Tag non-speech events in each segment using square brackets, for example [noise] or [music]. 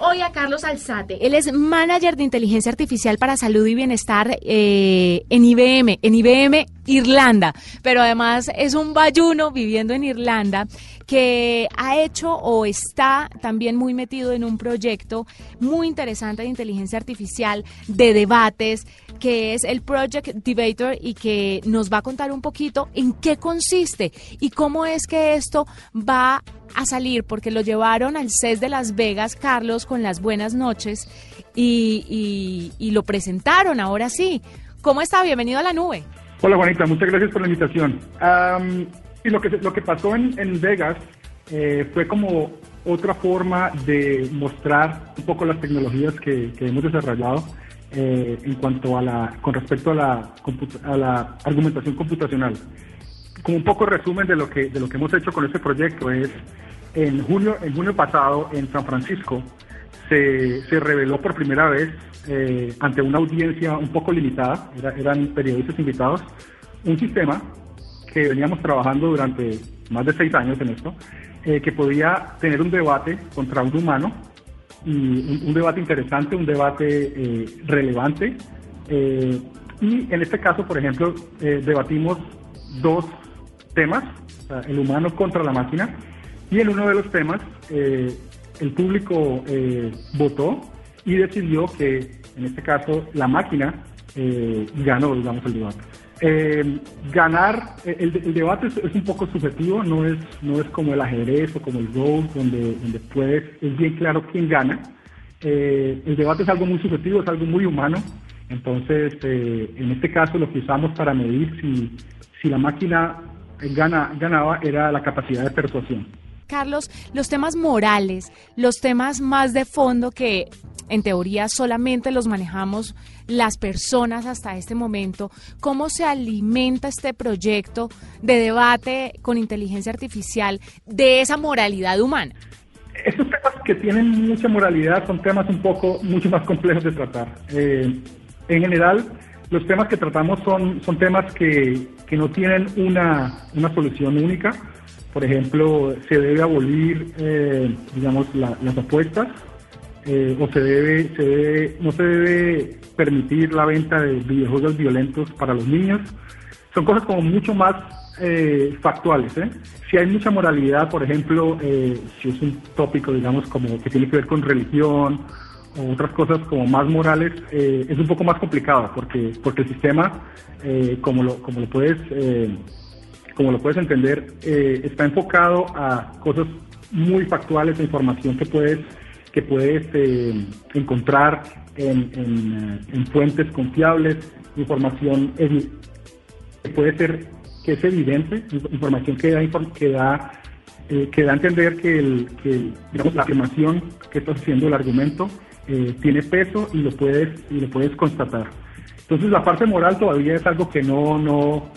hoy a Carlos Alzate. Él es manager de inteligencia artificial para salud y bienestar eh, en IBM, en IBM Irlanda. Pero además es un bayuno viviendo en Irlanda que ha hecho o está también muy metido en un proyecto muy interesante de inteligencia artificial, de debates, que es el Project Debater y que nos va a contar un poquito en qué consiste y cómo es que esto va a salir, porque lo llevaron al CES de Las Vegas, Carlos, con las buenas noches y, lo presentaron, ahora sí. ¿Cómo está? Bienvenido a la nube. Hola Juanita, muchas gracias por la invitación. Y lo que, lo que pasó en, en Vegas eh, fue como otra forma de mostrar un poco las tecnologías que, hemos desarrollado eh, en cuanto a la, con respecto a la, a la argumentación computacional. Como un poco resumen de lo que, de lo que hemos hecho con este proyecto es, en junio, en junio pasado en San Francisco se, se reveló por primera vez eh, ante una audiencia un poco limitada, eran periodistas invitados, un sistema que veníamos trabajando durante más de seis años en esto, eh, que podía tener un debate contra un humano, y un, debate interesante, un debate eh, relevante. Eh, y en este caso, por ejemplo, debatimos dos temas, el humano contra la máquina, y en uno de los temas el público votó y decidió que, en este caso, la máquina ganó, digamos, el debate. Eh, ganar, eh, el, debate es, un poco subjetivo, no es, no es como el ajedrez o como el Go, donde, donde puedes, es bien claro quién gana. Eh, el debate es algo muy subjetivo, es algo muy humano. Entonces, eh, en este caso, lo que usamos para medir si, si la máquina gana, ganaba era la capacidad de persuasión. Carlos, los temas morales, los temas más de fondo que en teoría solamente los manejamos las personas hasta este momento, ¿cómo se alimenta este proyecto de debate con inteligencia artificial de esa moralidad humana? Estos temas que tienen mucha moralidad son temas un poco mucho más complejos de tratar. Eh, en general, los temas que tratamos son, son temas que, que no tienen una, una solución única por ejemplo, se debe abolir, eh, digamos, las apuestas eh, o se debe, se debe, no se debe permitir la venta de videojuegos violentos para los niños. Son cosas como mucho más eh, factuales. Si hay mucha moralidad, por ejemplo, si es un tópico, digamos, como que tiene que ver con religión o otras cosas como más morales, es un poco más complicado porque, porque el sistema, como, lo, como lo puedes como lo puedes entender, eh, está enfocado a cosas muy factuales, información que puedes, que puedes eh, encontrar en, en, fuentes confiables, información que puede ser que es evidente, información que da, que da, eh, que da a entender que, la afirmación que estás haciendo, el argumento, tiene peso y lo puedes y lo puedes constatar. Entonces la parte moral todavía es algo que no, no,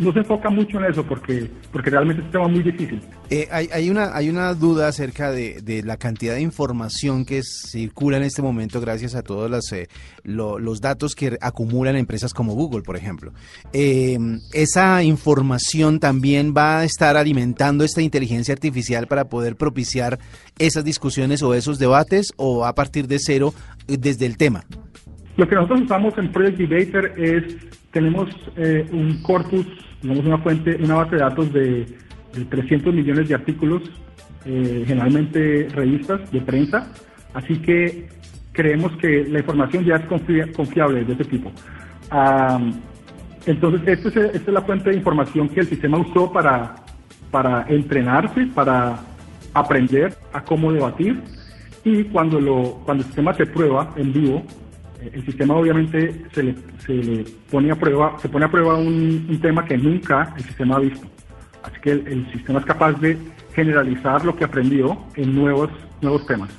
no se enfoca mucho en eso porque, porque realmente es un tema muy difícil. Eh, hay, hay, una, hay una duda acerca de, de, la cantidad de información que circula en este momento gracias a todos los, eh, los datos que acumulan empresas como Google, por ejemplo. Eh, ¿Esa información también va a estar alimentando esta inteligencia artificial para poder propiciar esas discusiones o esos debates o a partir de cero desde el tema? Lo que nosotros usamos en Project Debater es, tenemos un corpus tenemos una fuente, una base de datos de, 300 millones de artículos, eh, generalmente revistas de prensa, así que creemos que la información ya es confiable de ese tipo. entonces, esta es, esta es la fuente de información que el sistema usó para, para entrenarse, para aprender a cómo debatir y cuando, lo, cuando el sistema se prueba en vivo, eh, el sistema obviamente se le, se le, pone a prueba, se pone a prueba un, tema que nunca el sistema ha visto. Así que el, sistema es capaz de generalizar lo que aprendió en nuevos, nuevos temas.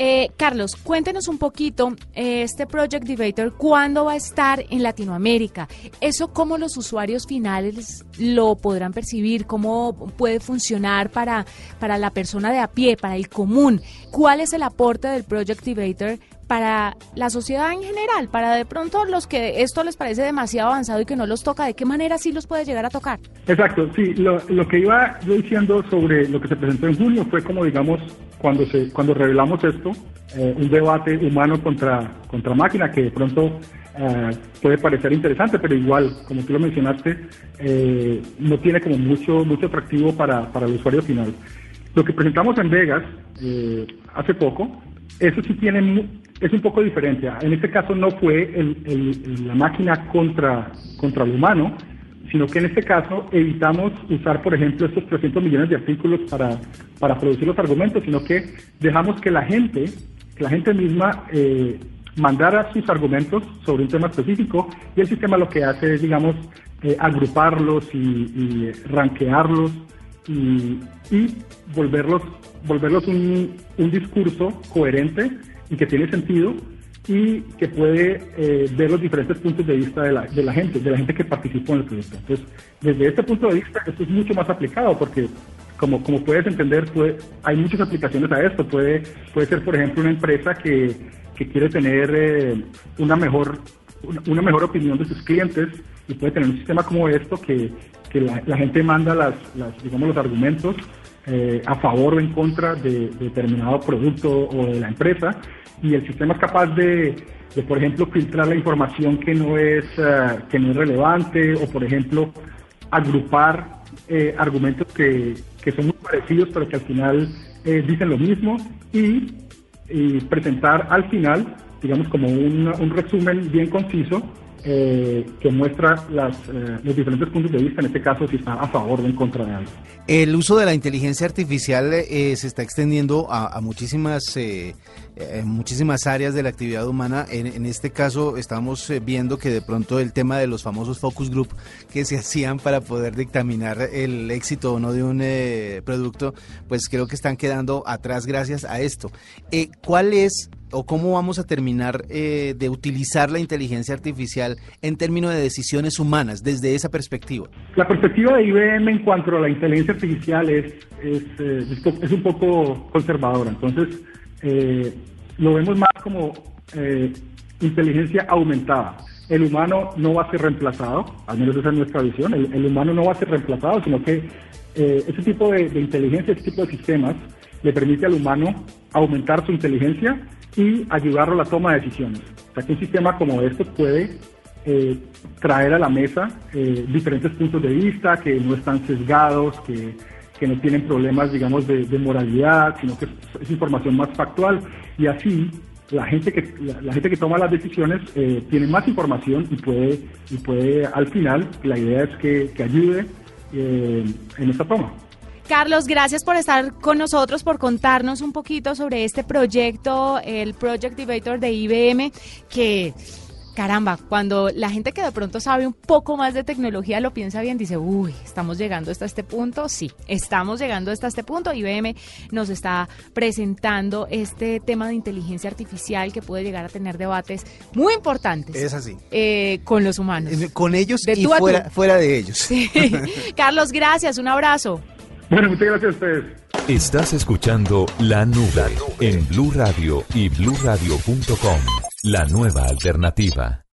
Eh, Carlos, cuéntenos un poquito eh, este Project Debater, ¿cuándo va a estar en Latinoamérica? ¿Eso cómo los usuarios finales lo podrán percibir? ¿Cómo puede funcionar para, para la persona de a pie, para el común? ¿Cuál es el aporte del Project Debater para la sociedad en general, para de pronto los que esto les parece demasiado avanzado y que no los toca, ¿de qué manera sí los puede llegar a tocar? Exacto, sí, lo, que iba yo diciendo sobre lo que se presentó en junio fue como, digamos, cuando, se, cuando revelamos esto, eh, un debate humano contra, contra máquina que de pronto eh, puede parecer interesante, pero igual, como tú lo mencionaste, eh, no tiene como mucho, mucho atractivo para, para el usuario final. Lo que presentamos en Vegas eh, hace poco, eso sí tiene, es un poco diferente. En este caso no fue la máquina contra, contra el humano, sino que en este caso evitamos usar, por ejemplo, estos 300 millones de artículos para, para producir los argumentos, sino que dejamos que la gente, que la gente misma eh, mandara sus argumentos sobre un tema específico y el sistema lo que hace es, digamos, eh, agruparlos y, y ranquearlos y, volverlos, volverlos un, discurso coherente y que tiene sentido y que puede eh, ver los diferentes puntos de vista de la, de la gente, de la gente que participó en el proyecto. Entonces, desde este punto de vista, esto es mucho más aplicado porque, como, como puedes entender, hay muchas aplicaciones a esto. Puede, puede ser, por ejemplo, una empresa que, que quiere tener eh, una mejor una mejor opinión de sus clientes y puede tener un sistema como esto que, que la, gente manda las, digamos, los argumentos eh, a favor o en contra de, determinado producto o de la empresa y el sistema es capaz de, por ejemplo, filtrar la información que no es, eh, que no es relevante o, por ejemplo, agrupar eh, argumentos que, que, son muy parecidos pero que al final dicen lo mismo y, presentar al final, digamos, como un, un resumen bien conciso eh, que muestra las, eh, los diferentes puntos de vista, en este caso si está a favor o en contra de algo. El uso de la inteligencia artificial eh, se está extendiendo a, muchísimas, muchísimas áreas de la actividad humana. En, este caso estamos viendo que de pronto el tema de los famosos focus group que se [laughs] hacían para poder dictaminar el éxito o no de un producto, pues creo que están quedando atrás gracias a esto. ¿Cuál es o cómo vamos a terminar eh, de utilizar la inteligencia artificial en términos de decisiones humanas desde esa perspectiva? La perspectiva de IBM en cuanto a la inteligencia artificial es, es, eh, un poco conservadora. Entonces, eh, lo vemos más como inteligencia aumentada. El humano no va a ser reemplazado, al menos esa es nuestra visión, el, humano no va a ser reemplazado, sino que ese tipo de, de inteligencia, ese tipo de sistemas, le permite al humano aumentar su inteligencia y ayudarlo a la toma de decisiones. O sea un sistema como este puede eh, traer a la mesa eh, diferentes puntos de vista que no están sesgados, que, que no tienen problemas, digamos, de, moralidad, sino que es, información más factual. Y así la gente que, la, gente que toma las decisiones eh, tiene más información y puede, y puede, al final, la idea es que, que ayude en esta toma. Carlos, gracias por estar con nosotros, por contarnos un poquito sobre este proyecto, el Project Debater de IBM, que caramba, cuando la gente que de pronto sabe un poco más de tecnología lo piensa bien, dice, uy, estamos llegando hasta este punto. Sí, estamos llegando hasta este punto. IBM nos está presentando este tema de inteligencia artificial que puede llegar a tener debates muy importantes. Es así. Eh, con los humanos. Con ellos y fuera, fuera, de ellos. [laughs] Carlos, gracias. Un abrazo. Bueno, muchas gracias a ustedes. Estás escuchando La Nube en Blue Radio y BlueRadio.com. La nueva alternativa.